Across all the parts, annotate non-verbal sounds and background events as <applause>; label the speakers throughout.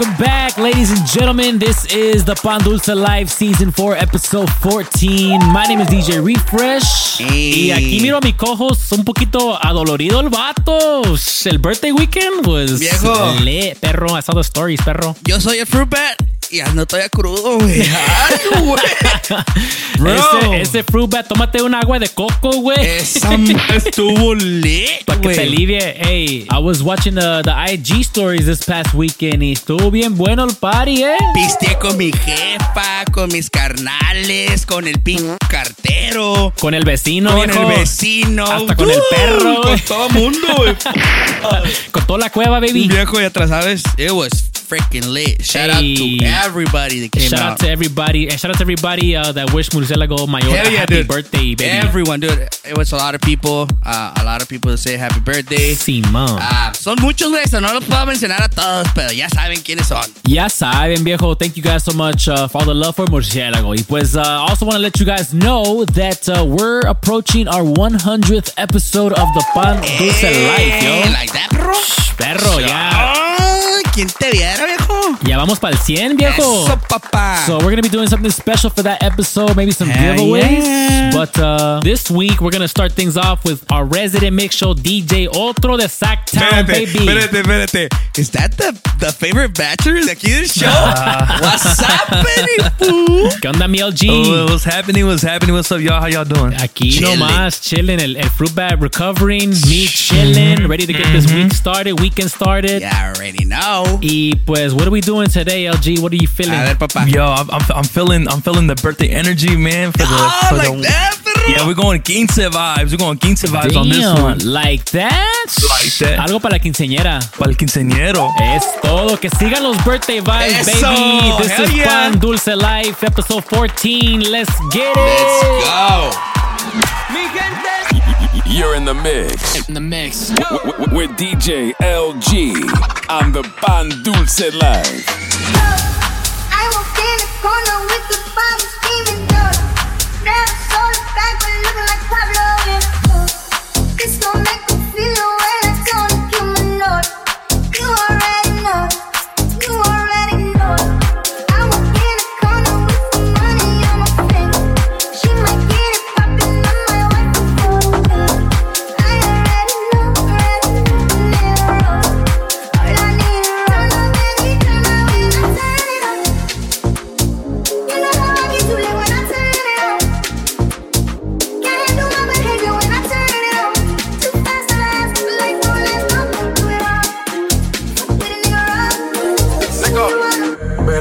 Speaker 1: Welcome back, ladies and gentlemen. This is the Pan Dulce Live Season 4, Episode 14. My name is DJ Refresh. Y aquí miro a mi cojos un poquito adolorido el vato. El birthday weekend was
Speaker 2: Viejo.
Speaker 1: lit, perro. I saw the stories, perro.
Speaker 2: Yo soy el fruit bat y ando todavía crudo, güey. <laughs> Ay, güey.
Speaker 1: Ese, ese fruit bat, tómate un agua de coco, güey.
Speaker 2: Esa <laughs> estuvo lit,
Speaker 1: Para que te alivie. Hey, I was watching the, the IG stories this past weekend y estuvo bien bueno el party, eh.
Speaker 2: Pisteé con mi jefa, con mis carnales, con el pin cartero,
Speaker 1: Con el vecino,
Speaker 2: con
Speaker 1: viejo.
Speaker 2: el vecino.
Speaker 1: Hasta con el perro,
Speaker 2: Con todo mundo, güey. <laughs>
Speaker 1: Con toda la cueva, baby.
Speaker 2: Viejo, ya atrás, ¿sabes? It was freaking lit. Shout out to everybody that came
Speaker 1: Shout
Speaker 2: out.
Speaker 1: out to everybody, and shout out to everybody uh, that wished Murcielago Mayor a
Speaker 2: yeah,
Speaker 1: happy
Speaker 2: dude.
Speaker 1: birthday, baby.
Speaker 2: Everyone, dude. It was a lot of people. Uh, a lot of people that say happy birthday.
Speaker 1: Simón.
Speaker 2: Ah, son muchos, güey. so No los puedo mencionar a todos, pero ya saben quiénes son.
Speaker 1: Ya saben, viejo. Thank you guys so much uh, for all the love for Murcielago. Y pues, uh, also want to let you guys know that uh, we're approaching our 100th episode of the Pan Dulce Life,
Speaker 2: Eh,
Speaker 1: yo.
Speaker 2: Like that, perro.
Speaker 1: Perro, ya.
Speaker 2: Ay, ¿Quién te viera, viejo?
Speaker 1: Ya vamos para el 100, viejo.
Speaker 2: Eso, papá.
Speaker 1: So we're gonna be doing something special for that episode, maybe some
Speaker 2: Hell
Speaker 1: giveaways.
Speaker 2: yeah.
Speaker 1: But uh, this week we're gonna start things off with our resident mix show DJ Otro de Sacktown, baby.
Speaker 2: espérate, espérate. Is that the, the favorite bachelor de aquí del show? Ah. What's happening, fool?
Speaker 1: ¿Qué onda, mi LG?
Speaker 3: Oh, what's happening? What's happening? What's up, y'all? How y'all doing?
Speaker 1: Aquí
Speaker 2: Chilling.
Speaker 1: nomás, chilling, el, el fruit bat recovering, me chilling, mm-hmm. ready to get this week mm-hmm. started, weekend started.
Speaker 2: Yeah, I already know.
Speaker 1: Y pues, what are we doing today, LG? What are you feeling?
Speaker 2: A ver, papá.
Speaker 3: Yo, I'm, I'm, I'm feeling I'm feeling the birthday energy, man. For the,
Speaker 2: Oh,
Speaker 3: for
Speaker 2: like
Speaker 3: the,
Speaker 2: that, perro?
Speaker 3: Yeah, we're going quince vibes. We're going quince vibes on this one.
Speaker 1: like that?
Speaker 3: Like that.
Speaker 1: Algo para la quinceañera.
Speaker 3: Para el quinceañero.
Speaker 1: Es todo. Que sigan los birthday vibes,
Speaker 2: Eso.
Speaker 1: baby. This
Speaker 2: Hell
Speaker 1: is
Speaker 2: yeah.
Speaker 1: Pan Dulce Life, episode 14. Let's get it.
Speaker 2: Let's
Speaker 1: it.
Speaker 2: go.
Speaker 4: You're in the mix
Speaker 5: In the mix.
Speaker 4: w- w- with DJ LG on the Pan Dulce Live.
Speaker 6: I walked in the corner with the bomb screaming door. Never saw the back, but looking like Pablo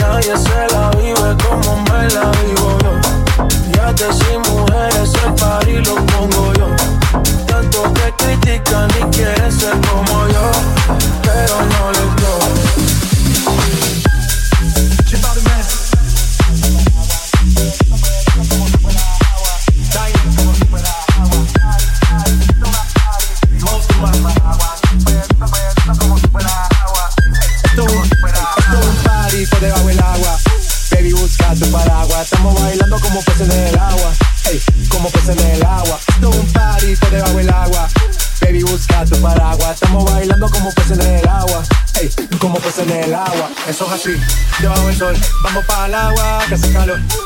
Speaker 7: Nadie se la vive como me la vivo yo. Ya te sin mujeres, el party lo pongo yo. Tanto que critican y quieren ser como yo. Pero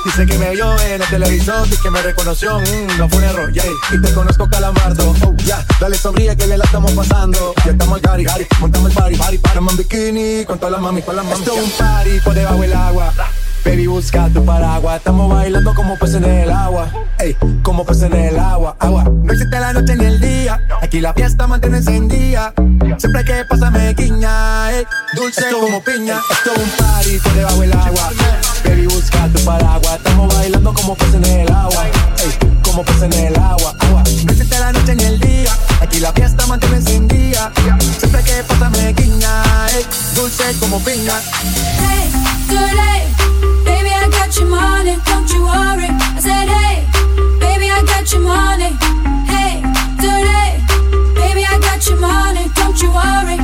Speaker 8: Dice que me vio en el televisor y que me reconoció. Mm, no fue un error, yeah. Y te conozco calamardo. Oh, ya, dale sonríe que bien la estamos pasando. Ya estamos al cari, cari, montamos el party, party, para en bikini con todas las mami, con las mami. Esto es un party por debajo del agua. Baby, busca tu paraguas. Estamos bailando como peces en el agua. Ey, como peces en el agua. Agua. No existe la noche ni el día. Aquí la fiesta mantiene encendida. Siempre que pasa me guiña. Ey, dulce como piña. Esto es un party por debajo del agua. Baby, busca tu paraguas. Estamos bailando como peces en el agua. Como peces en el agua. Agua. La noche ni el día. Aquí la fiesta mantiene encendida. Siempre que pasa me guiña. Dulce como piña.
Speaker 9: Hey, today, baby, I got your money, don't you worry. I said, hey, baby, I got your money. Hey, today, baby, I got your money, don't you worry.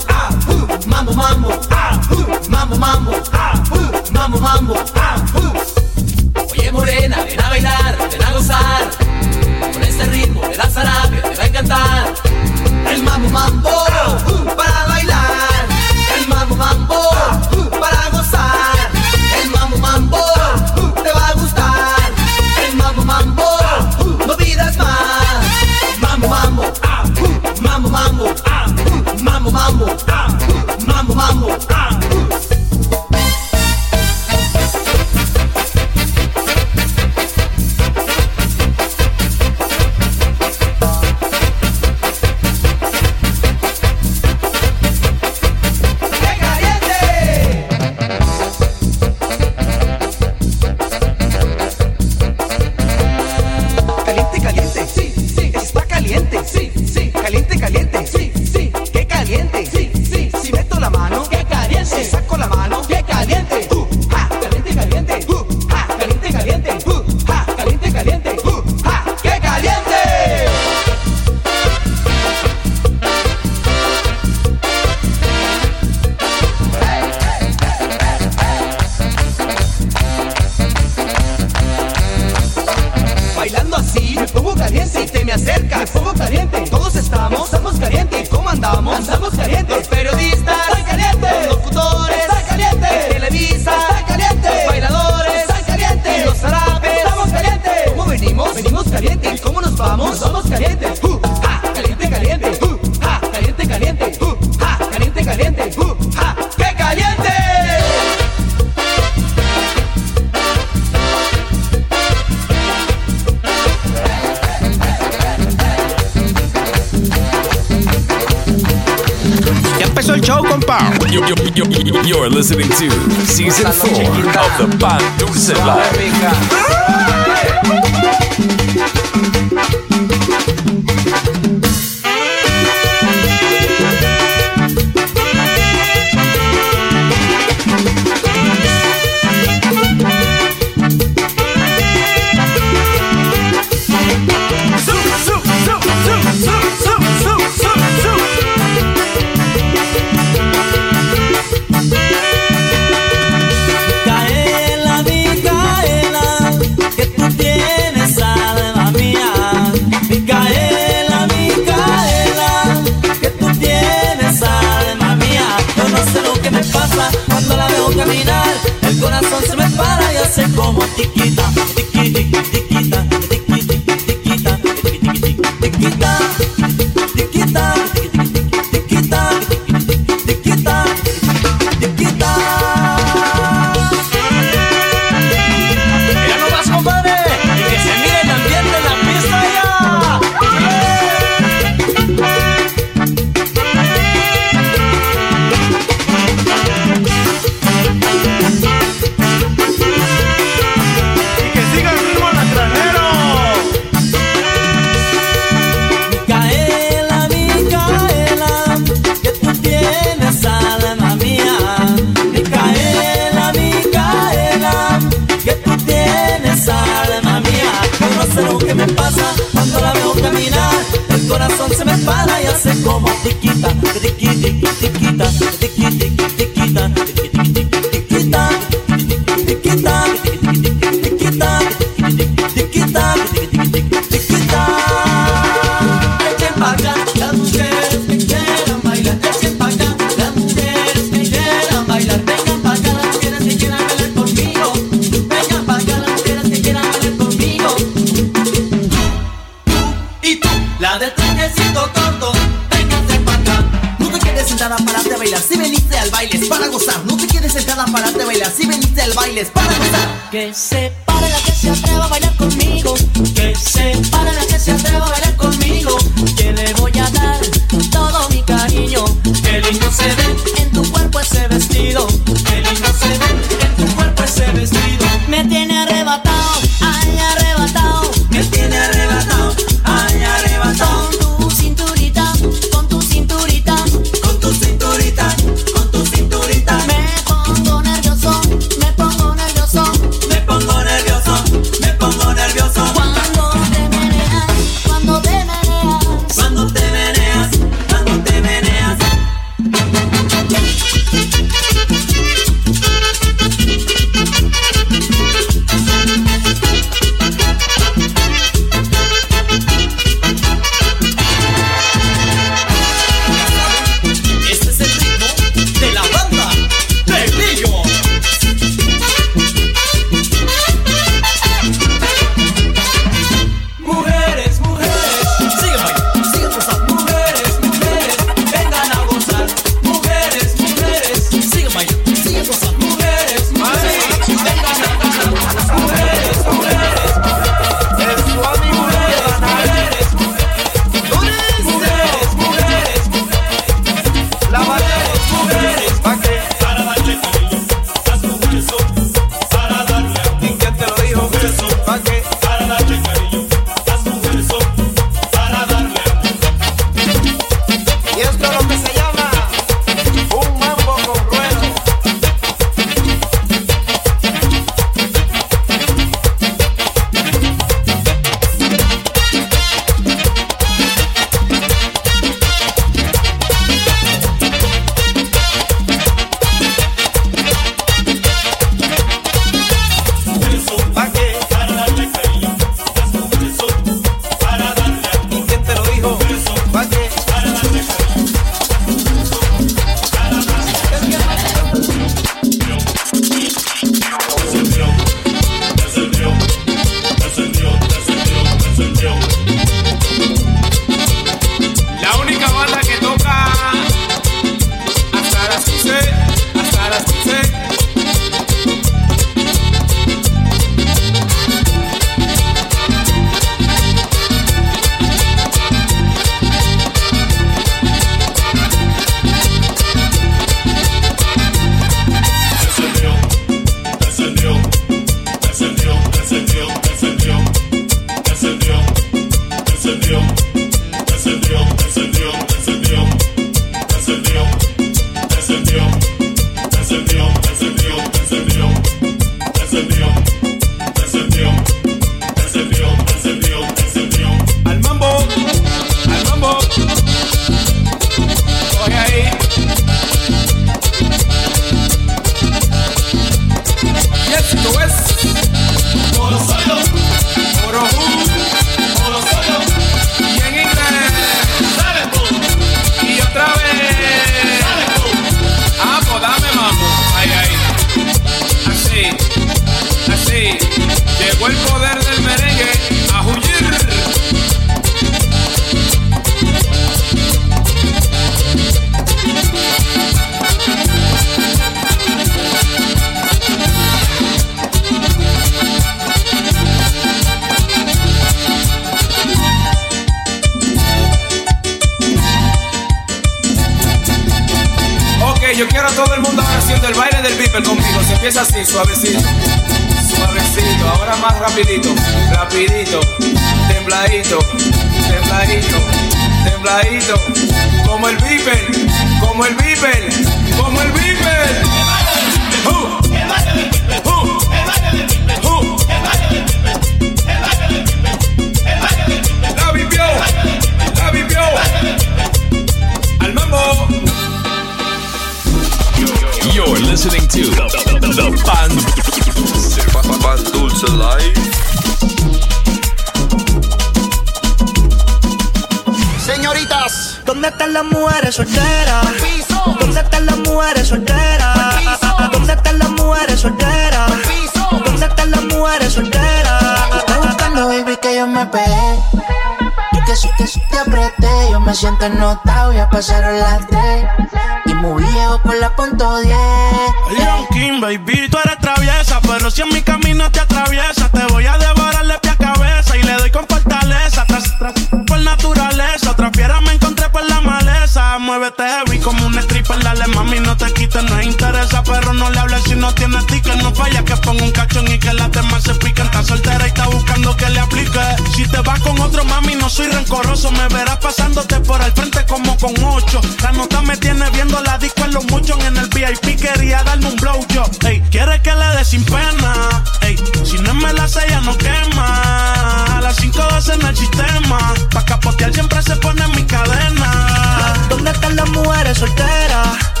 Speaker 10: Vas con otro mami, no soy rencoroso, me verás pasándote por el frente como con ocho. La nota me tiene viendo la disco en los muchos en el VIP, quería darme un blow yo. Ey, quiere que le dé sin pena. Ey, si no me la sella no quema. A las 5 en el sistema. Pa' capotear siempre se pone en mi cadena.
Speaker 11: ¿Dónde están las mujeres solteras?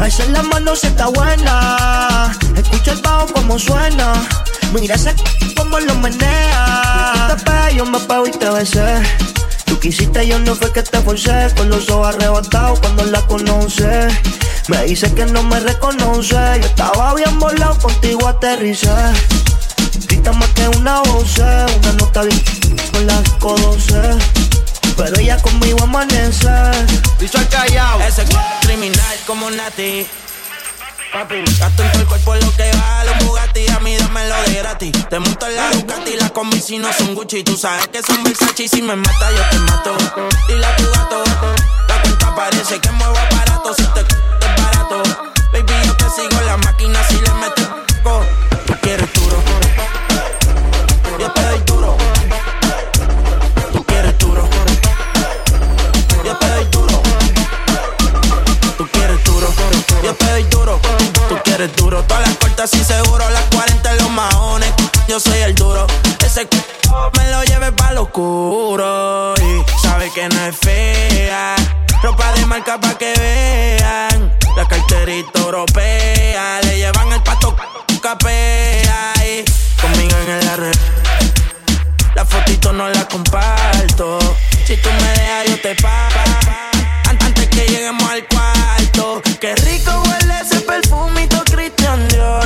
Speaker 11: Alza la mano si está buena. Escucha el bajo como suena. Mira ese como lo menea. Tú te pegas, yo me pego y te besé. Tú quisiste, yo no fue que te forcé. Con los ojos arrebatados cuando la conoce. Me dice que no me reconoce. Yo estaba bien volado, contigo aterricé. Grita más que una voz, una nota bien con las codoce. Pero ella conmigo amanece.
Speaker 12: Bicho al callao. Ese criminal como Nati. Papi, gasto en todo el cuerpo lo que vale un Bugatti, a mí dámelo de gratis. Te monto en la Ducati, las combi si no son Gucci. Tú sabes que son Versace y si me mata yo te mato. Y la tu gato, la cuenta parece que muevo aparato. Si te es barato, baby yo te sigo Quieres duro, todas las cortas y seguro, las 40 en los maones. Yo soy el duro, ese c me lo lleve pa' lo oscuro. Y sabe que no es fea, ropa de marca pa' que vean. La carterita europea, le llevan el pato capea. Y conmigo en el arre. La fotito no la comparto. Si tú me dejas, yo te pago. An- Antes que lleguemos al cuarto. Qué rico huele ese perfumito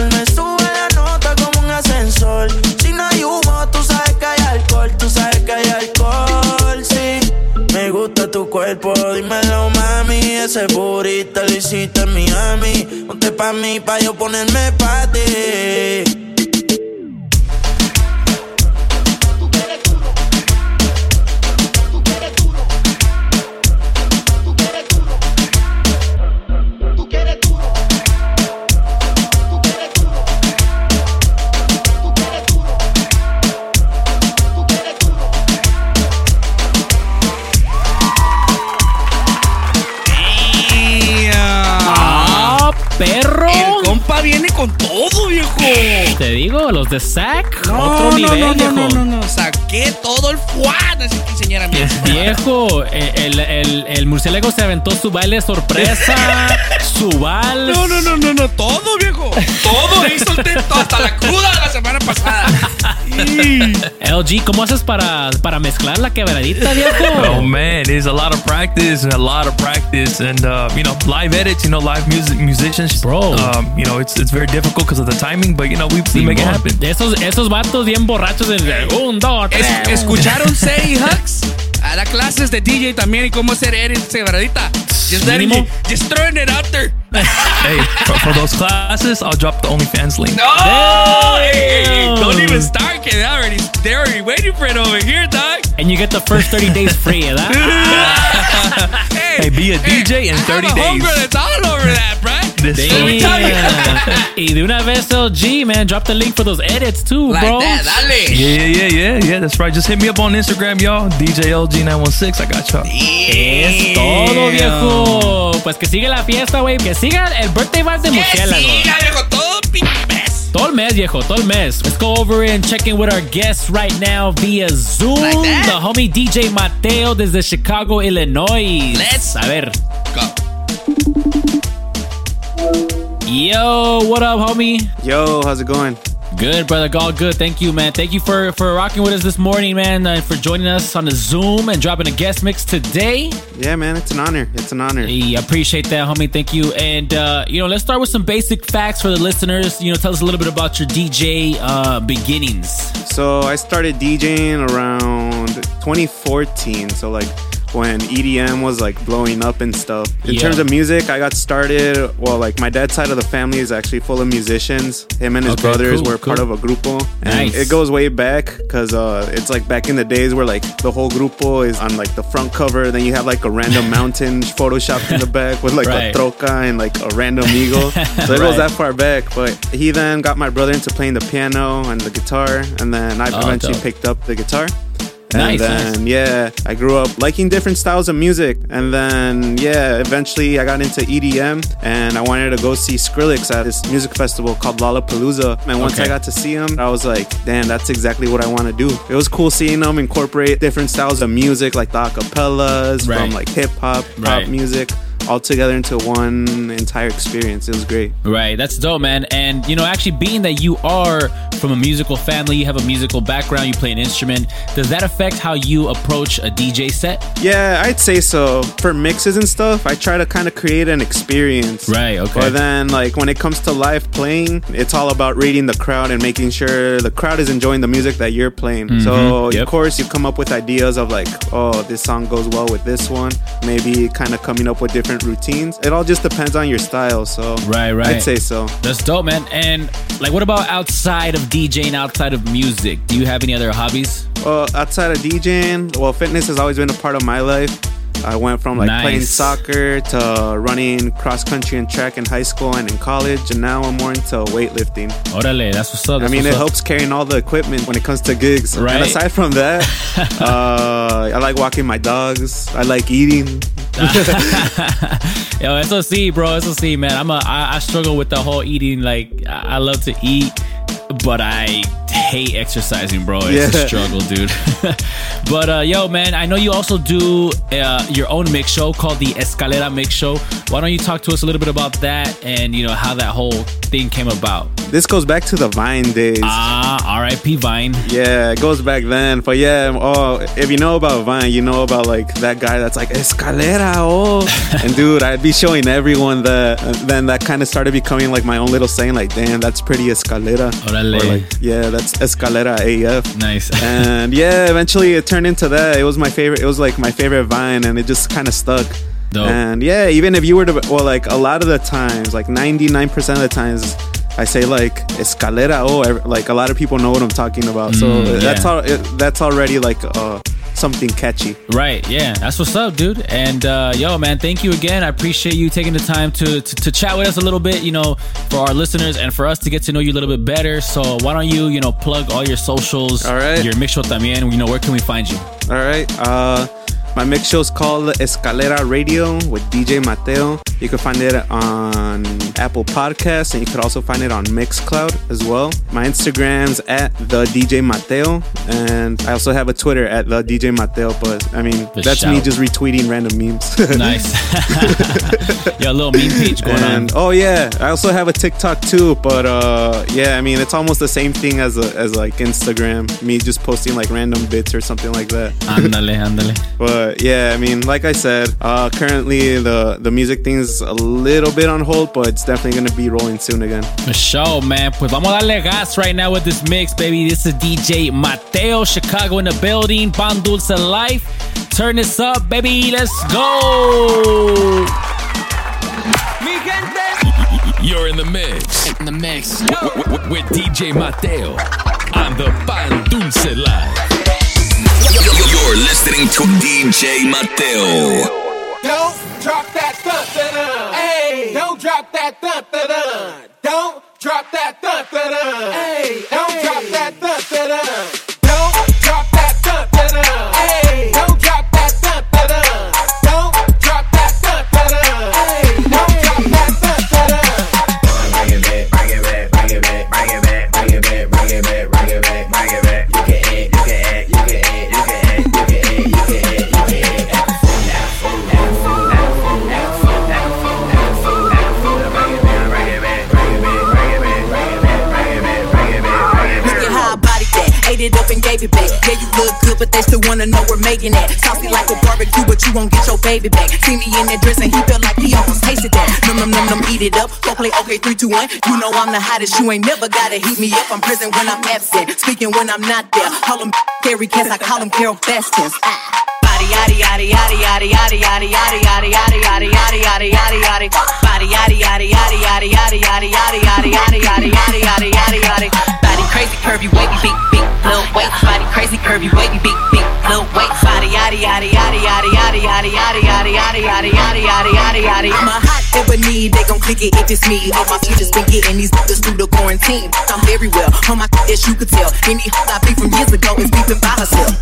Speaker 12: Me sube la nota como un ascensor. Si no hay humo, tú sabes que hay alcohol. Tú sabes que hay alcohol, sí. Me gusta tu cuerpo, dímelo, mami. Ese burrito lo hiciste en Miami. Ponte pa' mí, pa' yo ponerme pa' ti.
Speaker 1: Te digo, los de
Speaker 2: No,
Speaker 1: otro
Speaker 2: no,
Speaker 1: nivel,
Speaker 2: no,
Speaker 1: viejo.
Speaker 2: no, no, no. Saqué todo el fuan. Así que enseñar a mí.
Speaker 1: Viejo, eh, el, el, el murciélago se aventó su baile sorpresa, <laughs> su vals.
Speaker 2: No, no, no, no, no, todo, viejo. Todo, hizo el tento hasta la cruda de la semana pasada. <laughs>
Speaker 1: LG, ¿cómo haces para, para mezclar la quebradita, viejo?
Speaker 3: Oh man, it's a lot of practice, a lot of practice, and uh, you know, live edits, you know, live music musicians,
Speaker 1: bro.
Speaker 3: Um, you know, it's it's very difficult because of the timing, but you know, we, we make it happen.
Speaker 1: Esos, esos vatos bien borrachos en un, dos, tres.
Speaker 2: Es- ¿Escucharon Say Hux? Las clases de DJ también y cómo edit quebradita. Just,
Speaker 3: Mínimo.
Speaker 2: just throwing it out there. <laughs>
Speaker 3: hey, for, for those classes, I'll drop the OnlyFans link.
Speaker 2: No! Hey, don't even start, kid. They're already, they're already waiting for it over here, dog.
Speaker 1: And you get the first 30 <laughs> days free, ¿verdad?
Speaker 3: Hey, be a DJ in 30
Speaker 2: I have a
Speaker 3: days.
Speaker 2: homegirl that's all over that, bruh.
Speaker 3: This
Speaker 2: Let me tell you.
Speaker 1: Damn. y de una vez LG, man, drop the link for those edits too,
Speaker 2: Like
Speaker 1: bro.
Speaker 2: that, dale.
Speaker 3: Yeah, yeah, yeah, yeah, yeah. That's right. Just hit me up on Instagram, y'all. DJLG916. I got y'all.
Speaker 1: Es todo, viejo. Pues que siga la fiesta, güey. Que siga el birthday vibe de murciélago.
Speaker 2: siga, viejo, todo pinche mes.
Speaker 1: Todo el mes, viejo, todo el mes. Let's go over and check in with our guests right now via Zoom. the homie DJ Mateo desde Chicago, Illinois.
Speaker 2: Let's
Speaker 1: a ver.
Speaker 2: go.
Speaker 1: Yo, what up, homie?
Speaker 13: Yo, how's it going?
Speaker 1: Good, brother. All good. Thank you, man. Thank you for for rocking with us this morning, man, and for joining us on the Zoom and dropping a guest mix today.
Speaker 13: Yeah, man, it's an honor. It's an honor.
Speaker 1: Hey, I appreciate that, homie. Thank you. And uh, you know, let's start with some basic facts for the listeners. You know, tell us a little bit about your DJ uh, beginnings.
Speaker 13: So I started DJing around 2014. So like when EDM was like blowing up and stuff. In
Speaker 1: Yeah.
Speaker 13: terms of music, I got started. Well, like my dad's side of the family is actually full of musicians. Him and his
Speaker 1: Okay,
Speaker 13: brothers
Speaker 1: cool,
Speaker 13: were part of a grupo, and
Speaker 1: Nice.
Speaker 13: it goes way back because uh, it's like back in the days where like the whole grupo is on like the front cover. Then you have like a random <laughs> mountain photoshopped in the back with like
Speaker 1: Right.
Speaker 13: a troca and like a random eagle. <laughs> So it
Speaker 1: Right.
Speaker 13: goes that far back. But he then got my brother into playing the piano and the guitar, and then I
Speaker 1: Oh,
Speaker 13: eventually
Speaker 1: dope.
Speaker 13: picked up the guitar. And
Speaker 1: Nice,
Speaker 13: then yeah, I grew up liking different styles of music, and then yeah, eventually I got into EDM, and I wanted to go see Skrillex at this music festival called Lollapalooza. And once
Speaker 1: Okay.
Speaker 13: I got to see him, I was like, damn, that's exactly what I want to do. It was cool seeing them incorporate different styles of music, like the acapellas
Speaker 1: Right.
Speaker 13: from like hip hop, pop
Speaker 1: Right.
Speaker 13: music, all together into one entire experience. It was great.
Speaker 1: Right, that's dope, man. And you know, actually, being that you are from a musical family, you have a musical background, you play an instrument. Does that affect how you approach a DJ set?
Speaker 13: Yeah, I'd say so. For mixes and stuff, I try to kind of create an experience.
Speaker 1: Right, okay.
Speaker 13: But then, like, when it comes to live playing, it's all about reading the crowd and making sure the crowd is enjoying the music that you're playing. So,
Speaker 1: Mhm, yep.
Speaker 13: of course, you come up with ideas of, like, oh, this song goes well with this one. Maybe kind of coming up with different routines. It all just depends on your style. So,
Speaker 1: Right, right.
Speaker 13: I'd say so.
Speaker 1: That's dope, man. And like, what about outside of DJing, outside of music? Do you have any other hobbies?
Speaker 13: Well, outside of DJing, well, fitness has always been a part of my life. I went from like
Speaker 1: Nice.
Speaker 13: playing soccer to running cross country and track in high school and in college, and now I'm more into weightlifting.
Speaker 1: Orale, that's what's up.
Speaker 13: I mean, it
Speaker 1: up.
Speaker 13: helps carrying all the equipment when it comes to gigs.
Speaker 1: Right.
Speaker 13: And aside from that, <laughs> uh, I like walking my dogs. I like eating. <laughs>
Speaker 1: Yo, it's sí, bro. It's sí, man. I'm a. I, I struggle with the whole eating. Like, I I love to eat, but I hate exercising, bro. It's a struggle, dude. <laughs> but uh, yo, man, I know you also do uh, your own mix show called the Escalera Mix Show. Why don't you talk to us a little bit about that and you know how that whole thing came about?
Speaker 13: This goes back to the Vine days.
Speaker 1: Ah, R.I.P. Vine.
Speaker 13: Yeah, it goes back then. But yeah, oh, if you know about Vine, you know about like that guy that's like escalera, oh. <laughs> and dude, I'd be showing everyone that. And then that kind of started becoming like my own little saying, like, damn, that's pretty escalera.
Speaker 1: Orale.
Speaker 13: Or like, yeah, that's escalera AF.
Speaker 1: Nice. <laughs>
Speaker 13: and yeah, eventually it turned into that. It was my favorite. It was like my favorite Vine, and it just kind of stuck.
Speaker 1: Dope.
Speaker 13: And yeah, even if you were to, well, like a lot of the times, like 99% of the times, I say like escalera. Oh, like a lot of people know what I'm talking about. So
Speaker 1: Mm,
Speaker 13: that's all. That's already like uh, something catchy.
Speaker 1: Right, yeah, that's what's up, dude. And uh, yo, man, thank you again. I appreciate you taking the time to, to to chat with us a little bit, you know, for our listeners and for us to get to know you a little bit better. So why don't you, you know, plug all your socials,
Speaker 13: All right.
Speaker 1: your mix show también. You know, where can we find you?
Speaker 13: All right. Uh, my mix show is called Escalera Radio with DJ Mateo. You can find it on Apple Podcasts, and you could also find it on Mixcloud as well. My Instagram's at the DJ Mateo, and I also have a Twitter at the DJ Mateo. But I mean,
Speaker 1: The
Speaker 13: that's me just retweeting random memes. <laughs>
Speaker 1: Nice. <laughs> Yo, a little meme page going on.
Speaker 13: Oh yeah, I also have a TikTok too. But uh, yeah, I mean, it's almost the same thing as a, as like Instagram. Me just posting like random bits or something like that.
Speaker 1: Ándale, ándale. <laughs>
Speaker 13: But yeah, I mean, like I said, uh, currently the the music thing's a little bit on hold, but it's definitely gonna be rolling soon again.
Speaker 1: For sure, man. Pues vamos a darle gas right now with this mix, baby. This is DJ Mateo, Chicago in the building. Pan Dulce Life. Turn this up, baby. Let's go.
Speaker 4: You're in the mix. In the mix. with DJ Mateo on the Pan Dulce Live.
Speaker 14: You're listening to DJ Mateo.
Speaker 15: Don't drop that thump. Hey, don't drop that thump. Don't drop that thump. Hey, don't drop that thump
Speaker 5: but they still wanna know we're making it. Saucy like a barbecue, but you won't get your baby back. See me in that dress and he felt like he almost tasted that. Num num num num, eat it up. Go play okay, three, two, one. You know I'm the hottest. You ain't never gotta heat me up. I'm present when I'm absent, speaking when I'm not there. Call them Carrie Cats, I call them Carol Bastins. Ah. Body yaddy yaddy yaddy yaddy yaddy yaddy yaddy yaddy yaddy yaddy yaddy yaddy yaddy yaddy. Body yaddy yaddy yaddy yaddy yaddy yaddy yaddy yaddy yaddy yaddy yaddy yaddy yaddy. Body crazy curvy wavy big big little waist. Crazy curvy wavy big big little waist. Body yaddy yaddy yaddy yaddy yaddy yaddy yaddy yaddy yaddy yaddy yaddy yaddy yaddy yaddy. I'm a hot ebony, they gon' click it if it's me. All my features been getting these niggas through the quarantine. I'm very well on my as you could tell. Any I beat from years ago is beefing by herself.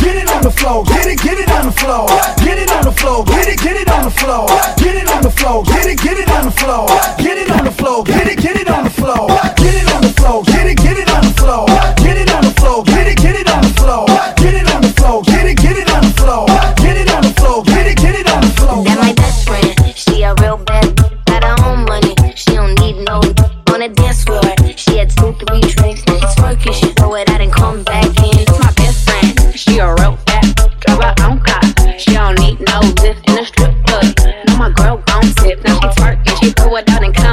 Speaker 16: Get it on the floor, get it, get it on the floor. Get it on the floor, get it, get it on the floor. Get it on the floor, get it, get it on the floor. Get it on the floor, get it, get it on the floor. Get it on the floor, get it, get it it
Speaker 17: out and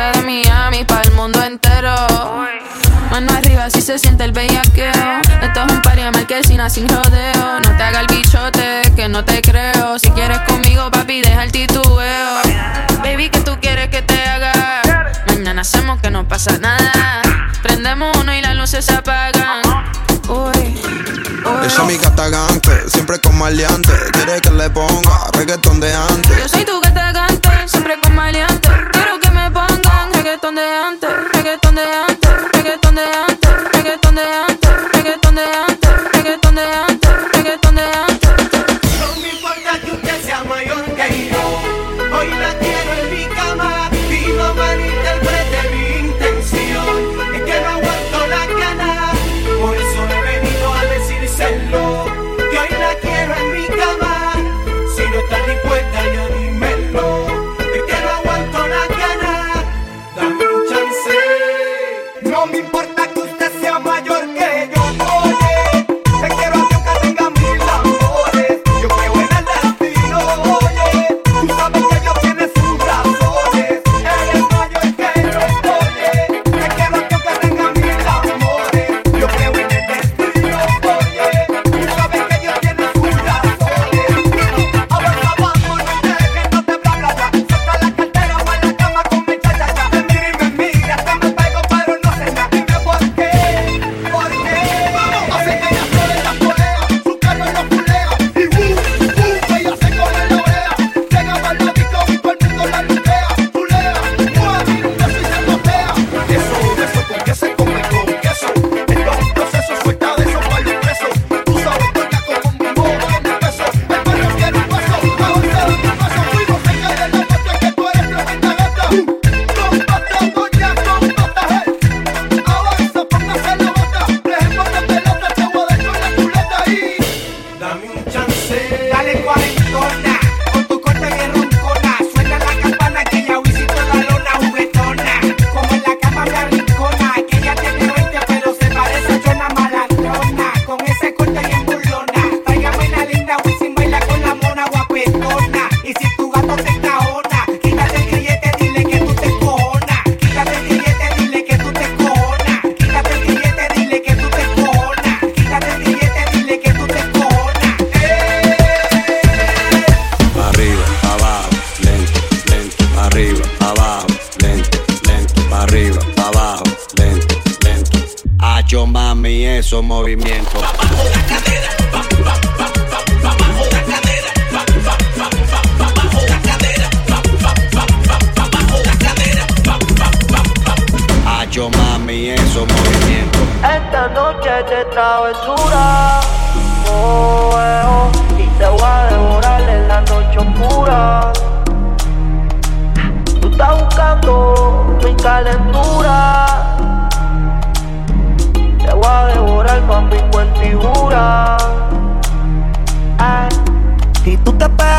Speaker 18: de
Speaker 15: Miami para el mundo entero. Mano arriba si se siente el bellaqueo. Esto es un party de marquesina sin rodeo. No te haga el bichote, que no te creo. Si quieres conmigo, papi, deja el titubeo. Baby, ¿qué tú quieres que te haga? Mañana hacemos que no pasa nada. Prendemos uno y las luces se apagan. Uy, uy.
Speaker 19: Esa amiga está gangster, siempre con maleante. Quiere que le ponga reggaetón de antes.
Speaker 15: Yo soy tu gata gante, de antes, reggaetón de antes, reggaetón de antes, reggaetón de antes, reggaetón de antes, reggaetón de antes,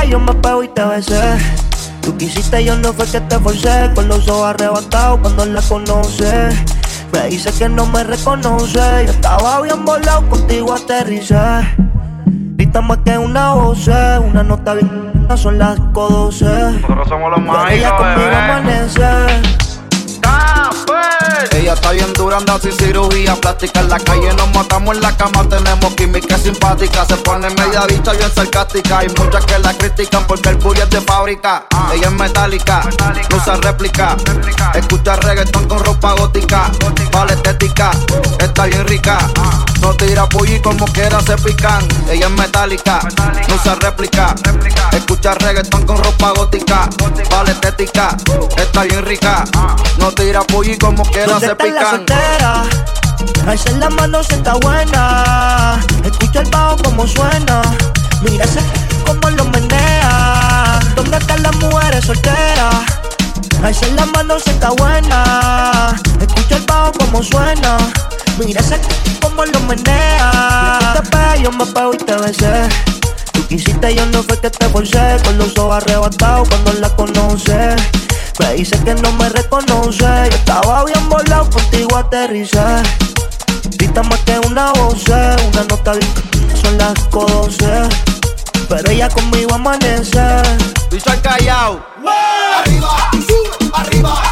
Speaker 20: yo me pego y te
Speaker 11: besé. Tú quisiste, yo no fue que te forcé. Con los ojos arrebatados cuando la conoces. Me dice que no me reconoce. Yo estaba bien volado, contigo aterricé. Grita más que una voz, una nota bien. Son las 5.12.
Speaker 21: Nosotros somos los
Speaker 11: ella conmigo amanece.
Speaker 21: Ella está bien dura, anda sin cirugía plástica. En la calle nos matamos en la cama, tenemos química simpática. Se pone media bicha bien sarcástica. Hay muchas que la critican porque el booty es de fábrica. Ella es metálica, no usa réplica. Escucha reggaetón con ropa gótica. Vale estética, está bien rica. No tira pulli como quiera se pican. Ella es metálica, no usa réplica. Escucha reggaetón con ropa gótica. Vale estética, está bien rica. No tira pulli como quiera
Speaker 11: no
Speaker 21: se
Speaker 11: pican. La soltera? Alza la mano si está buena. Escucha el bajo como suena. Mira ese como lo menea. ¿Dónde están las mujeres solteras? Alza la mano si está buena. Escucha el bajo como suena. Mira ese como lo menea. Yo te pego, yo me pego y te besé. Quisiste yo no fue que te forcé, con los ojos arrebatados cuando la conoce. Me dice que no me reconoce, yo estaba bien volado, contigo aterricé. Grita más que una voz, una nota son las cosas. Pero ella conmigo amanece.
Speaker 21: Y soy callao.
Speaker 20: Arriba, arriba.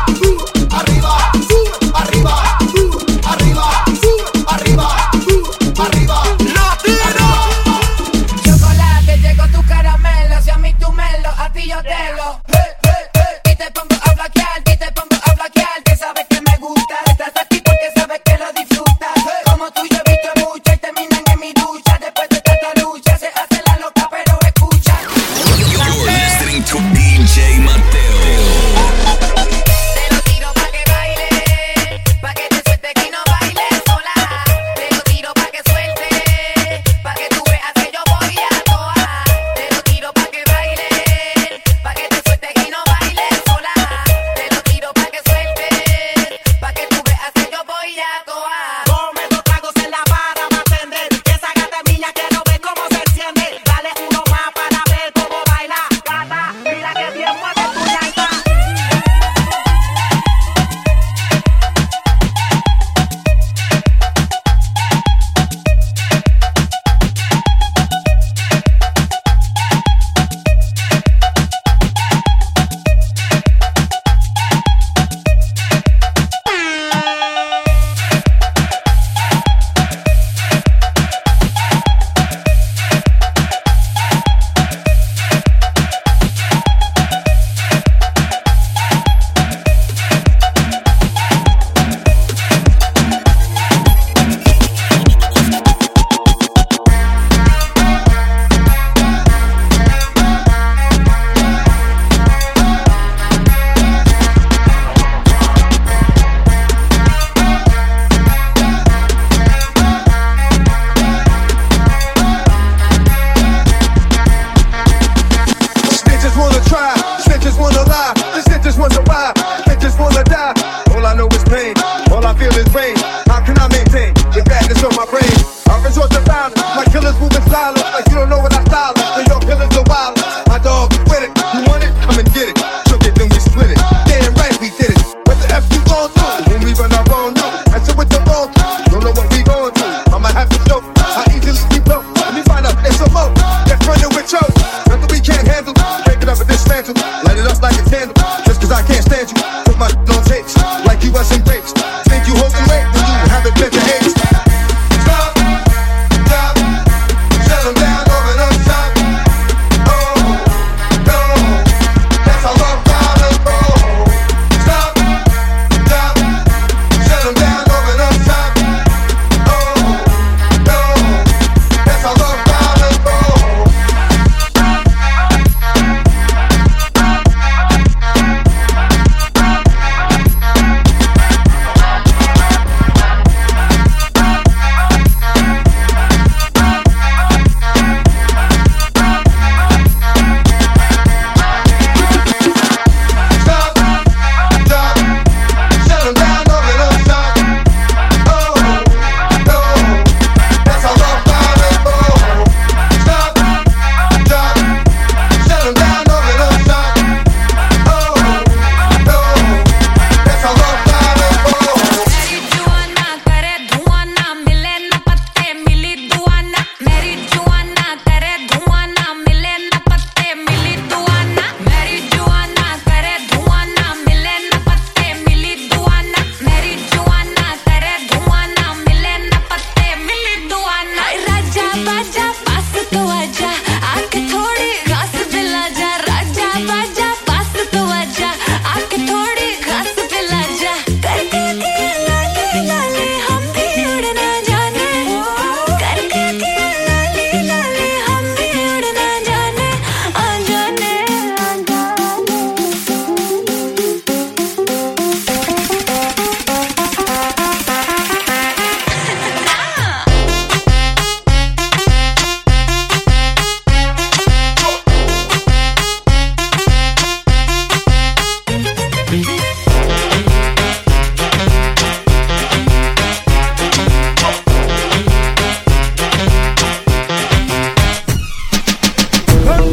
Speaker 8: Put my on tapes like you
Speaker 22: wasn't raped.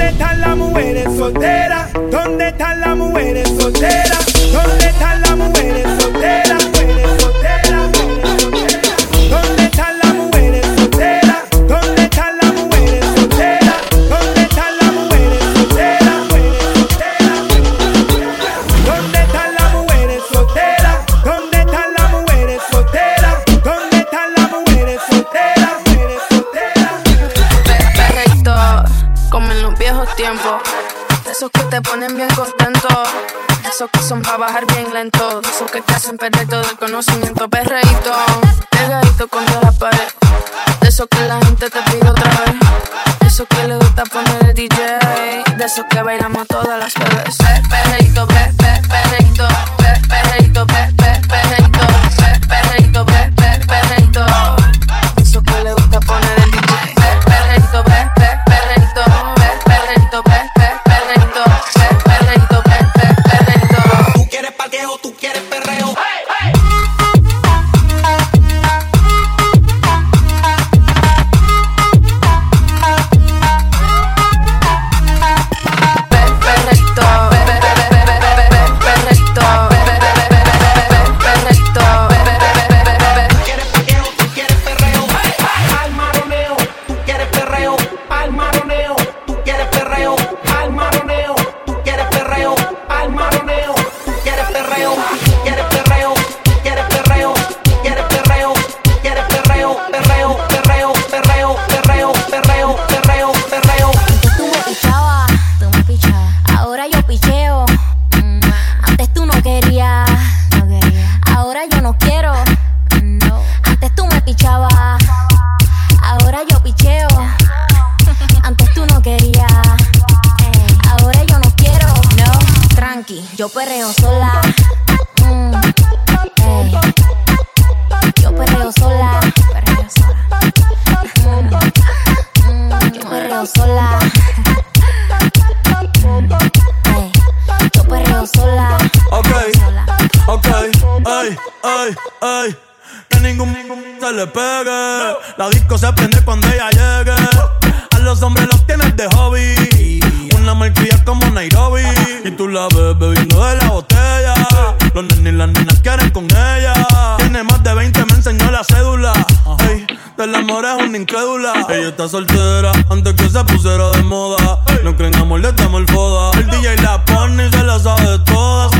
Speaker 22: ¿Dónde están las mujeres solteras? ¿Dónde están las mujeres solteras? ¿Dónde están las mujeres solteras?
Speaker 19: Esos que son para bajar bien lento. Esos que te hacen perder todo el conocimiento. Perreíto, pegadito contra la pared. De esos que la gente te pide otra vez. De esos que le gusta poner el DJ. De esos que bailamos todas las veces. Le
Speaker 23: pegue. La disco se prende cuando ella llegue. A los hombres los tienes de hobby. Una malcria como Nairobi. Y tú la ves bebiendo de la botella. Los nenes y las nenas quieren con ella. Tiene más de 20, me enseñó la cédula. Ey, del amor es una incrédula. Ella está soltera antes que se pusiera de moda. No creen amor, le damos el foda. El DJ la pone y se la sabe todas.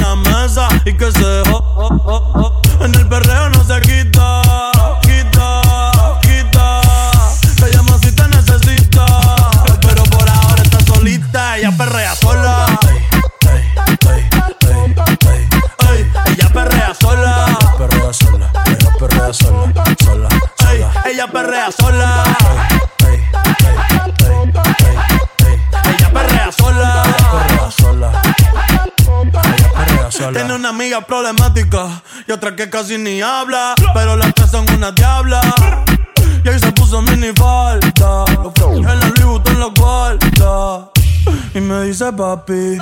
Speaker 23: La mesa y que se. En el perreo no se quita, Ella perrea sola. Ella perrea sola. Perrea sola. Tiene una amiga problemática y otra que casi ni habla. Pero las tres son una diabla. Y ahí se puso mini falta. En la Louis Vuitton los guarda. Y me dice papi.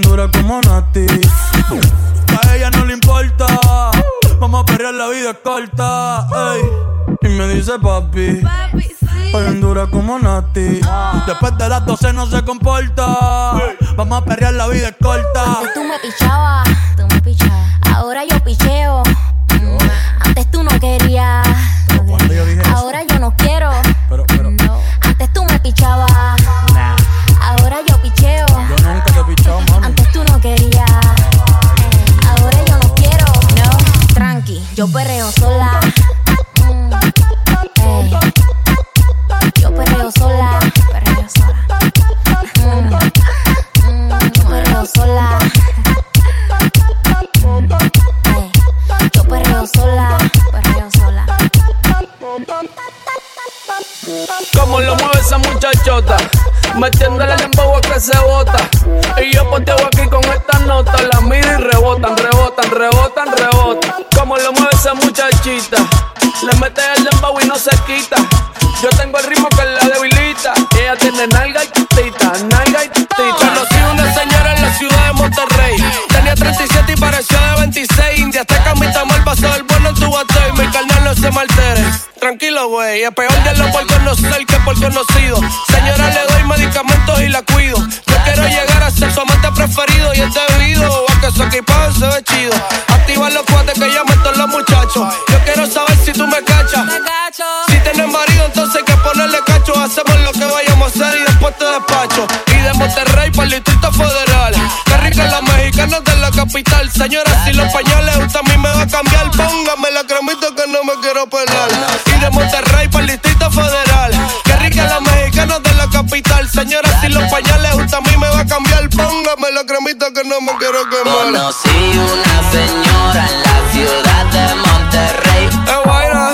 Speaker 23: Dura como Nati. A ella no le importa. Vamos a perrear, la vida es corta. ey. Y me dice papi. Está bien dura como Nati. Después de las 12 no se comporta. Vamos a perrear, la vida es corta.
Speaker 24: Antes tú me pichabas, tú me pichabas. Ahora yo picheo. Mm, Antes tú no querías. Ahora yo no quiero. Yo perreo sola. Mm. Yo perreo sola. Perreo sola. Mm, mm, yo perreo sola. Yo perreo sola. Perreo sola.
Speaker 25: Como lo mueve esa muchachota, metiéndole el embobo se bota. Y yo poteo aquí con esta nota, la miro y rebotan, rebotan, rebotan, rebotan. Como lo mueve esa muchachita, le mete el dembow y no se quita. Yo tengo el ritmo que la debilita. Ella tiene nalga y tita, nalga y tita. Conocí una señora en la ciudad de Monterrey. Tenía 37 y parecía de 26. India Azteca, mi tamal, pasó el bueno en tu bate. Tranquilo, güey, es peor de lo por conocer que por conocido. Señora, le doy medicamentos y la cuido.
Speaker 26: Yo quiero llegar a ser su amante preferido y es debido a que su equipaje se ve chido. Activa los cuates que ya todos los muchachos. Yo quiero saber si tú me cachas. Si tienes marido, entonces hay que ponerle cacho. Hacemos lo que vayamos a hacer y después te despacho. Y de Monterrey para el Distrito Federal. Qué rica la mexicana de la capital. Señora, si los pañales usted a mí me va a cambiar, póngame
Speaker 25: Señora, si los pañales usted a mí me va a cambiar, póngame
Speaker 26: la cremita que no me quiero quemar.
Speaker 25: Conocí una señora en la ciudad de Monterrey.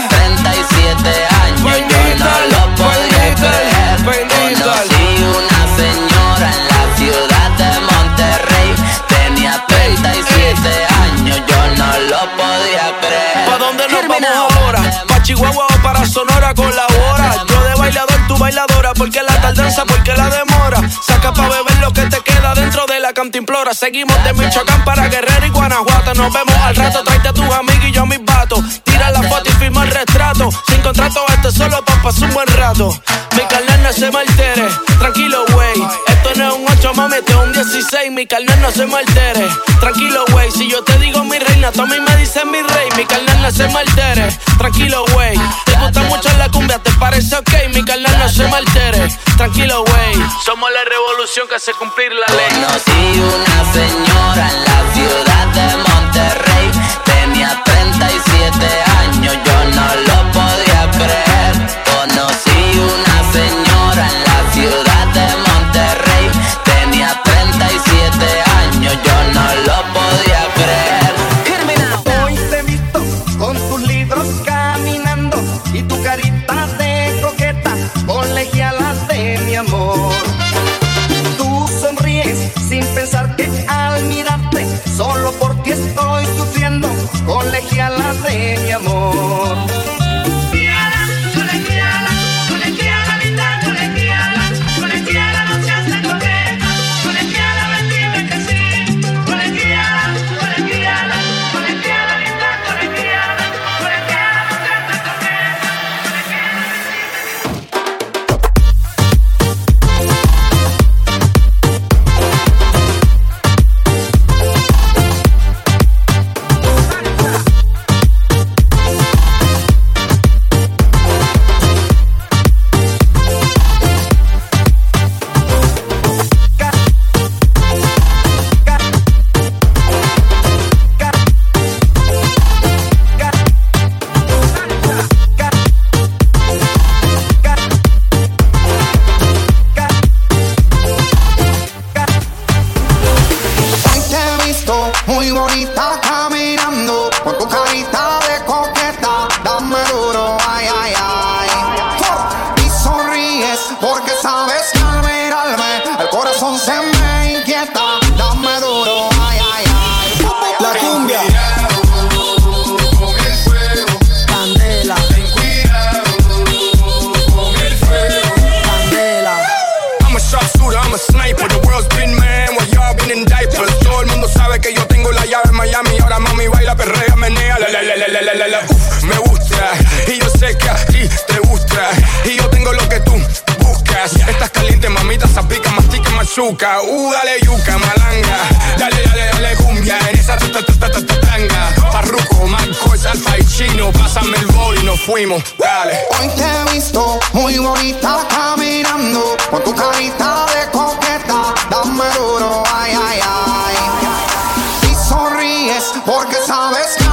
Speaker 25: 37 años, yo no lo podía creer. Conocí una señora en la ciudad de Monterrey. Tenía 37 años, yo no lo podía creer.
Speaker 26: ¿Pa' dónde nos vamos ahora? ¿Pa' Chihuahua o para Sonora colabora? Yo de bailador, tu bailadora Porque la tardanza, la cantimplora Seguimos de Michoacán para Guerrero y Guanajuato. Nos vemos al rato, tráete a tus amigos y yo a mis vatos. Tira la foto y firma el retrato. Sin contrato, este solo pa' pasar un buen rato. Mi carnal no se me altere. Tranquilo, wey Esto no es un 8, mami, es un 16 Mi carnal no se me altere. Tranquilo, wey Si yo te digo mi reina, tú a mí me dices mi rey. Mi carnal no se me altere Tranquilo, wey Te gusta mucho la cumbia, ¿te parece ok? Mi carnal no se me altere Tranquilo, wey Somos la revolución que hace cumplir la ley.
Speaker 25: Conocí una señora en la ciudad de Monterrey. Tenía 37 años,
Speaker 11: Y
Speaker 20: yo tengo lo que tú buscas. Estás caliente, mamita, zapica, mastica, machuca. Uh, dale yuca, malanga. Dale, dale, dale cumbia. En esa ta- ta- ta- ta- ta- tanga. Farruko, Marcos, Alfa y Chino. Pásame el bol y nos fuimos. Dale.
Speaker 11: Hoy te he visto muy bonita caminando con tu carita de coqueta. Dame duro, ay, ay, ay. Y sonríes porque sabes que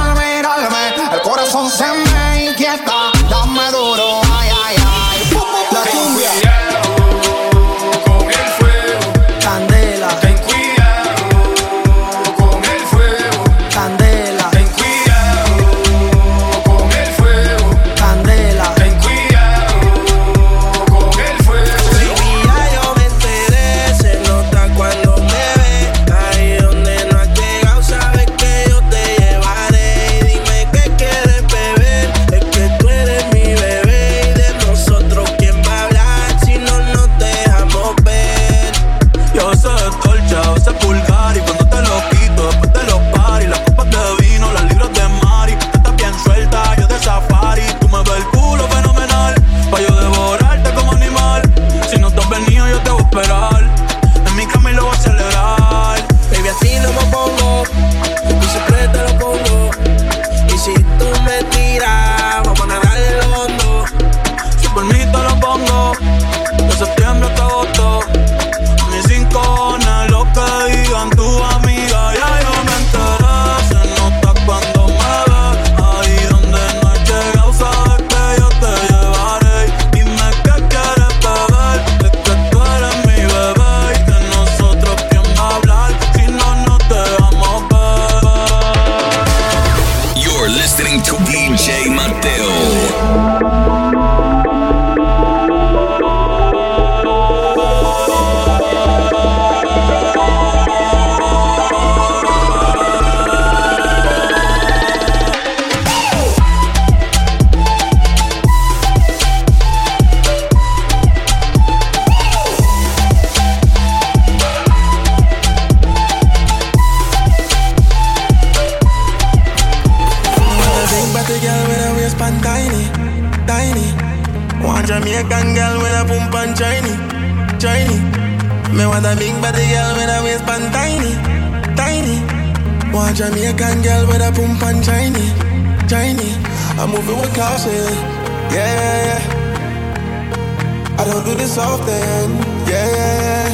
Speaker 12: often, yeah.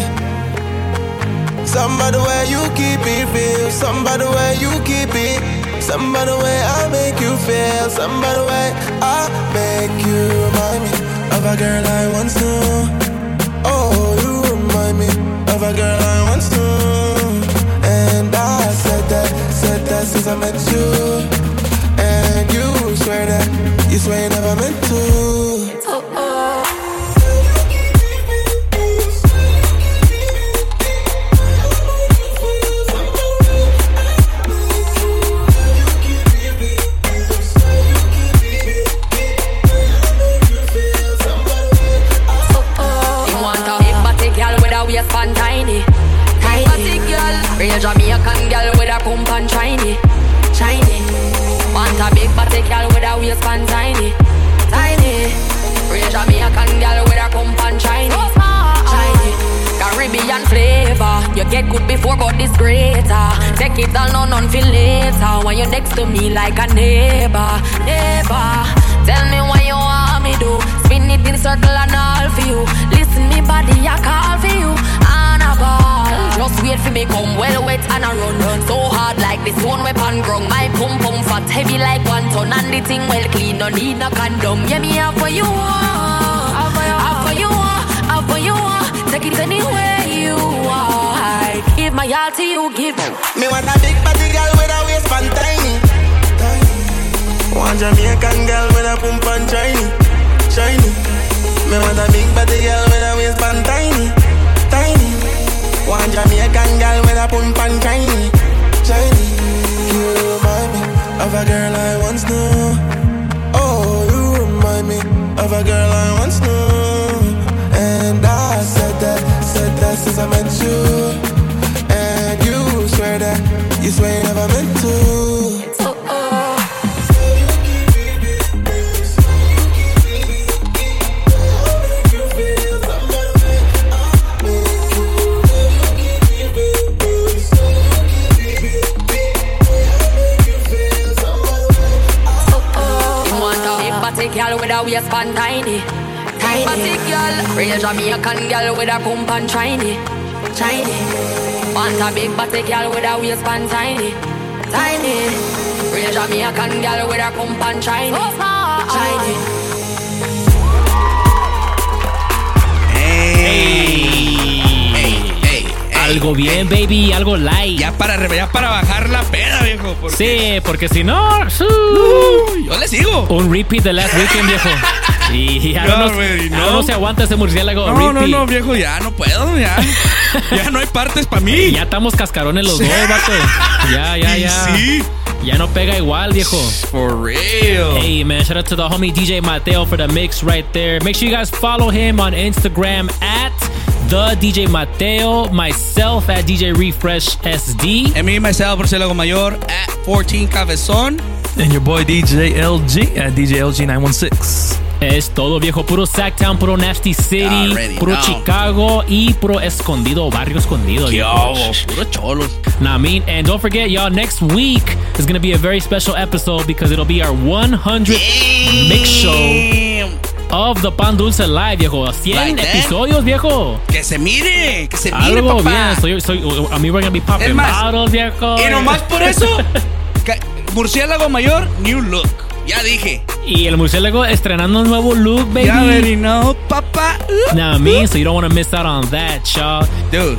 Speaker 12: Somebody where you keep it real, somebody where you keep it. Somebody where I make you feel, somebody where I make you remind me of a girl I once knew. Oh, you remind me of a girl I once knew. And I said that, said that since I met you. And you swear that, you swear you never meant to.
Speaker 27: Get good before God is greater. Take it all, no none feel later. Ah, when you're next to me like a neighbor, neighbor. Tell me what you want me do. Spin it in circle and all for you. Listen me body, I call for you. And a ball. Just wait for me come well wet and I run run so hard like this one weapon grung. My pum pum fat heavy like one ton and the thing well clean. No need no condom. Yeah me have for you. My all to you. Give
Speaker 12: Me want a big body girl with a waistband tiny. Want Jamaican girl with a pump and shiny, shiny. Me want a big body girl with a waistband tiny, tiny. Want Jamaican girl with a pump and shiny, shiny. You remind me of a girl I once knew. Oh, you remind me of a girl I once knew. And I said that, said that since I met you. You swear you never meant to.
Speaker 27: You want a big body girl with a waistband tiny. Big body girl, real Jamaican girl with a pump and shiny, shiny. Want a big body girl with a waistband tiny, tiny. Real Jamaican girl with a pump and shiny, shiny.
Speaker 1: Algo bien, baby, algo light.
Speaker 2: Ya para, ya para bajar la peda, viejo. porque-
Speaker 1: Sí, porque si no, su-
Speaker 2: yo le sigo.
Speaker 1: un repeat de last weekend, viejo. <laughs> Y ya
Speaker 2: No,
Speaker 1: no,
Speaker 2: no.
Speaker 1: no se aguanta ese murciélago.
Speaker 2: No, no,
Speaker 1: repeat.
Speaker 2: no, viejo, ya no puedo, ya. <laughs> ya no hay partes para mí.
Speaker 1: Ya estamos cascarones los dos, vato. Ya, ya, <laughs> ya.
Speaker 2: sí.
Speaker 1: Ya no pega igual, viejo.
Speaker 2: For real.
Speaker 1: Hey, man, shout out to the homie DJ Mateo for the mix right there. Make sure you guys follow him on Instagram at the DJ Mateo, myself at DJ Refresh SD.
Speaker 2: And me, myself, Marcelo Mayor at 14 Cabezón.
Speaker 3: And your boy DJ LG at DJ LG 916.
Speaker 1: Es todo viejo, puro Sacktown, puro Nasty City,
Speaker 2: Already
Speaker 1: puro
Speaker 2: know.
Speaker 1: Chicago y puro escondido, barrio escondido.
Speaker 2: Yo, puro cholos.
Speaker 1: Nah, I mean, and don't forget, y'all, next week is gonna be a very special episode because it'll be our 100th mix show of the Pan Dulce Live, viejo. 100
Speaker 2: Like that?
Speaker 1: episodios, viejo.
Speaker 2: Que se mire, que se mire,
Speaker 1: Algo
Speaker 2: papá.
Speaker 1: bien. Soy, soy, a mí we're gonna be popping
Speaker 2: más,
Speaker 1: bottles, viejo.
Speaker 2: Y nomás por eso, <laughs> murciélago mayor, new look. Ya dije.
Speaker 1: Y el murciélago estrenando un nuevo look, baby.
Speaker 2: Ya already know, papá.
Speaker 1: I mean, so you don't want to miss out on that, y'all.
Speaker 2: Dude,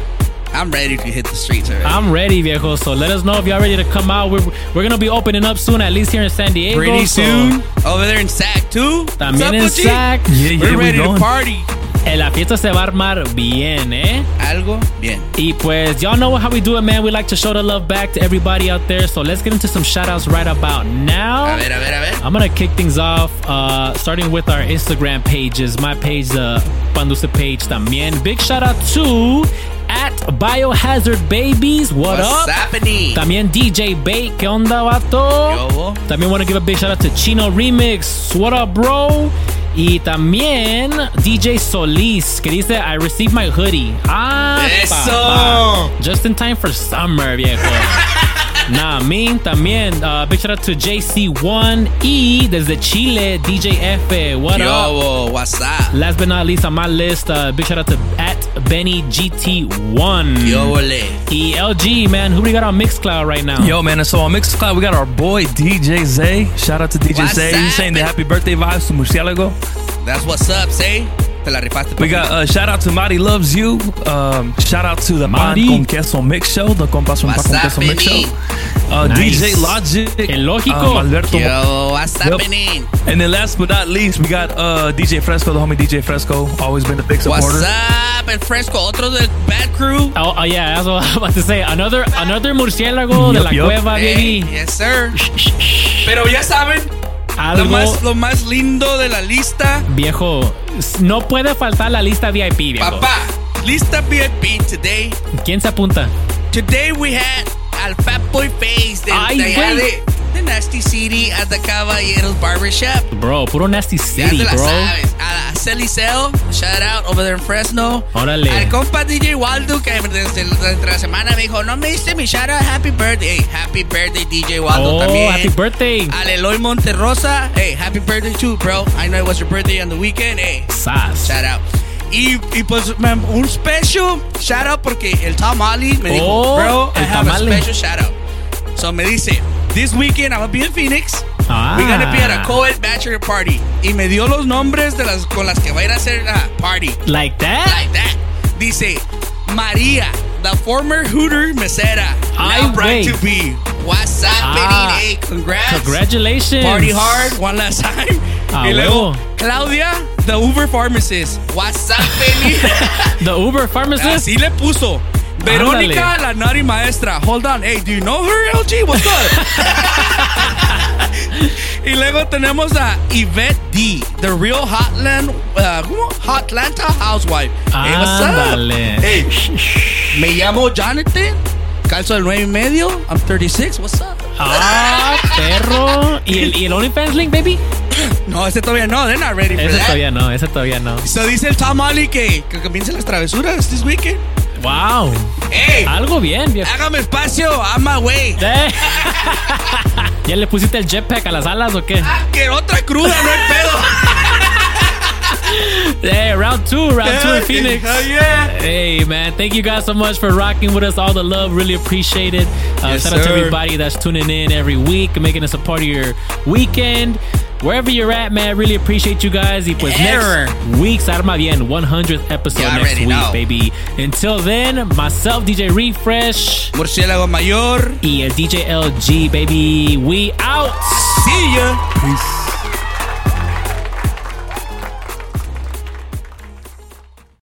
Speaker 2: I'm ready to hit the streets already.
Speaker 1: I'm ready, viejo. So let us know if y'all ready to come out. We're, we're gonna be opening up soon, at least here in San Diego.
Speaker 2: Pretty
Speaker 1: so-
Speaker 2: soon. Over there in SAC too.
Speaker 1: También en
Speaker 2: What's up,
Speaker 1: SAC.
Speaker 2: Gucci? We're ready to party.
Speaker 1: Eh, La fiesta se va a armar bien, ¿eh?
Speaker 2: Algo bien.
Speaker 1: Y pues, y'all know how we do it, man. We like to show the love back to everybody out there. So let's get into some shout outs right about now.
Speaker 2: A ver, a ver, a ver.
Speaker 1: I'm gonna kick things off, uh, starting with our Instagram pages. My page, the Panduce page también. Big shout out to at Biohazard Babies. What
Speaker 2: What's
Speaker 1: up?
Speaker 2: happening?
Speaker 1: También DJ Bait. ¿Qué onda, vato? También want to give a big shout out to Chino Remix. What up, bro? Y también DJ Solis, que dice, I received my hoodie. Ah,
Speaker 2: Eso.
Speaker 1: papá. Just in time for summer, viejo. <laughs> Nah, me también. Uh, big shout out to JC1 y desde Chile, DJ F. What
Speaker 2: Yo,
Speaker 1: up?
Speaker 2: what's up?
Speaker 1: Last but not least on my list, uh, big shout out to at Benny GT1.
Speaker 2: Yo, ole.
Speaker 1: Y LG, man, who we got on Mixcloud right now?
Speaker 3: Yo, man, and so on Mixcloud, we got our boy DJ Zay. Shout out to DJ
Speaker 2: What's
Speaker 3: Zay. He's saying the happy birthday vibes to Murcielago.
Speaker 2: That's what's up, say. Te la rifaste.
Speaker 3: We got uh, shout out to Mari Loves You. Um, shout out to the
Speaker 1: Mari.
Speaker 3: Pan con Queso Mix Show. The Compas con
Speaker 2: What's
Speaker 3: Pan con
Speaker 2: up,
Speaker 3: Queso Mix? Show. Uh,
Speaker 1: Nice.
Speaker 3: DJ Logic.
Speaker 1: El lógico.
Speaker 3: um, Alberto.
Speaker 2: Yo, what's
Speaker 3: Yep.
Speaker 2: happening?
Speaker 3: And then last but not least, we got uh, DJ Fresco, the homie DJ Fresco. Always been a big supporter.
Speaker 2: What's up, el fresco? Otro del Bad Crew.
Speaker 1: Oh, oh, yeah, that's what <laughs> I was about to say. Another, another murciélago de la
Speaker 3: yup.
Speaker 1: cueva,
Speaker 2: Hey,
Speaker 1: baby.
Speaker 2: yes, sir. Pero ya saben, lo más, lo más lindo de la lista,
Speaker 1: viejo. No puede faltar la lista VIP, viejo.
Speaker 2: papá. Lista VIP today.
Speaker 1: ¿Quién se apunta?
Speaker 2: Today we had al Fat Boy Face de,
Speaker 1: Ay,
Speaker 2: de, de Nasty City at the Caballeros Barbershop.
Speaker 1: Bro, puro Nasty
Speaker 2: Ya
Speaker 1: City,
Speaker 2: te la
Speaker 1: bro.
Speaker 2: sabes. A la Celicel, shout out over there in Fresno.
Speaker 1: Órale.
Speaker 2: Al compa DJ Waldo que desde, desde la semana me dijo, no me diste mi shout out, happy birthday. Hey, happy birthday DJ Waldo
Speaker 1: Oh,
Speaker 2: también.
Speaker 1: happy birthday.
Speaker 2: Al Eloy Monterrosa, hey, happy birthday too, bro. I know it was your birthday on the weekend. Hey,
Speaker 1: Sas.
Speaker 2: shout out. Y, y pues man, un special shout out porque el Tom me dijo,
Speaker 1: Oh,
Speaker 2: bro, I
Speaker 1: el
Speaker 2: have a special shout out. So me dice, this weekend I'm gonna be in Phoenix.
Speaker 1: Ah.
Speaker 2: We're gonna be at a co-ed bachelor party. Y me dio los nombres de las con las que va a ir a hacer la party.
Speaker 1: Like that?
Speaker 2: Like that. Dice, María, the former Hooter mesera.
Speaker 1: I
Speaker 2: now bride to be. What's up,
Speaker 1: Ah.
Speaker 2: Hey, congrats.
Speaker 1: Congratulations.
Speaker 2: Party hard, one last time.
Speaker 1: Ah,
Speaker 2: y luego. Claudia, the Uber pharmacist. What's up, Benny? <laughs>
Speaker 1: The Uber <laughs> pharmacist.
Speaker 2: Así le puso. Verónica, la nari maestra. Hold on. Hey, do you know her, LG? What's up? <laughs> y luego tenemos a Yvette D, the real Hotland, uh, ¿cómo? Hotlanta housewife. Hey, what's up? Hey, me llamo Jonathan. Calzo del 9 y medio. I'm 36. What's up?
Speaker 1: Ah, perro. ¿Y el, y el OnlyFans link, baby? <clears throat>
Speaker 2: No, ese todavía no. They're not ready for
Speaker 1: Ese
Speaker 2: that.
Speaker 1: todavía no, ese todavía no.
Speaker 2: So dice el Tom Ali que, que comiencen las travesuras this weekend.
Speaker 1: Wow.
Speaker 2: Hey,
Speaker 1: Algo bien, viejo.
Speaker 2: hágame espacio. I'm my way.
Speaker 1: Eh. ¿Ya le pusiste el jetpack a las alas o qué?
Speaker 2: Ah, que otra cruda, no hay pedo.
Speaker 1: Hey, <laughs> round two, round two in Phoenix.
Speaker 2: Hell yeah.
Speaker 1: Hey, man, thank you guys so much for rocking with us. All the love, really appreciate it. Uh,
Speaker 2: Yes,
Speaker 1: shout out to everybody that's tuning in every week making us a part of your weekend. Wherever you're at, man, really appreciate you guys. Y pues
Speaker 2: Error.
Speaker 1: next week's Arma Bien, 100th episode
Speaker 2: You
Speaker 1: next week,
Speaker 2: know.
Speaker 1: baby. Until then, myself, DJ Refresh,
Speaker 2: Murciélago mayor.
Speaker 1: y el DJ LG, baby. We out.
Speaker 2: See ya.
Speaker 3: Peace.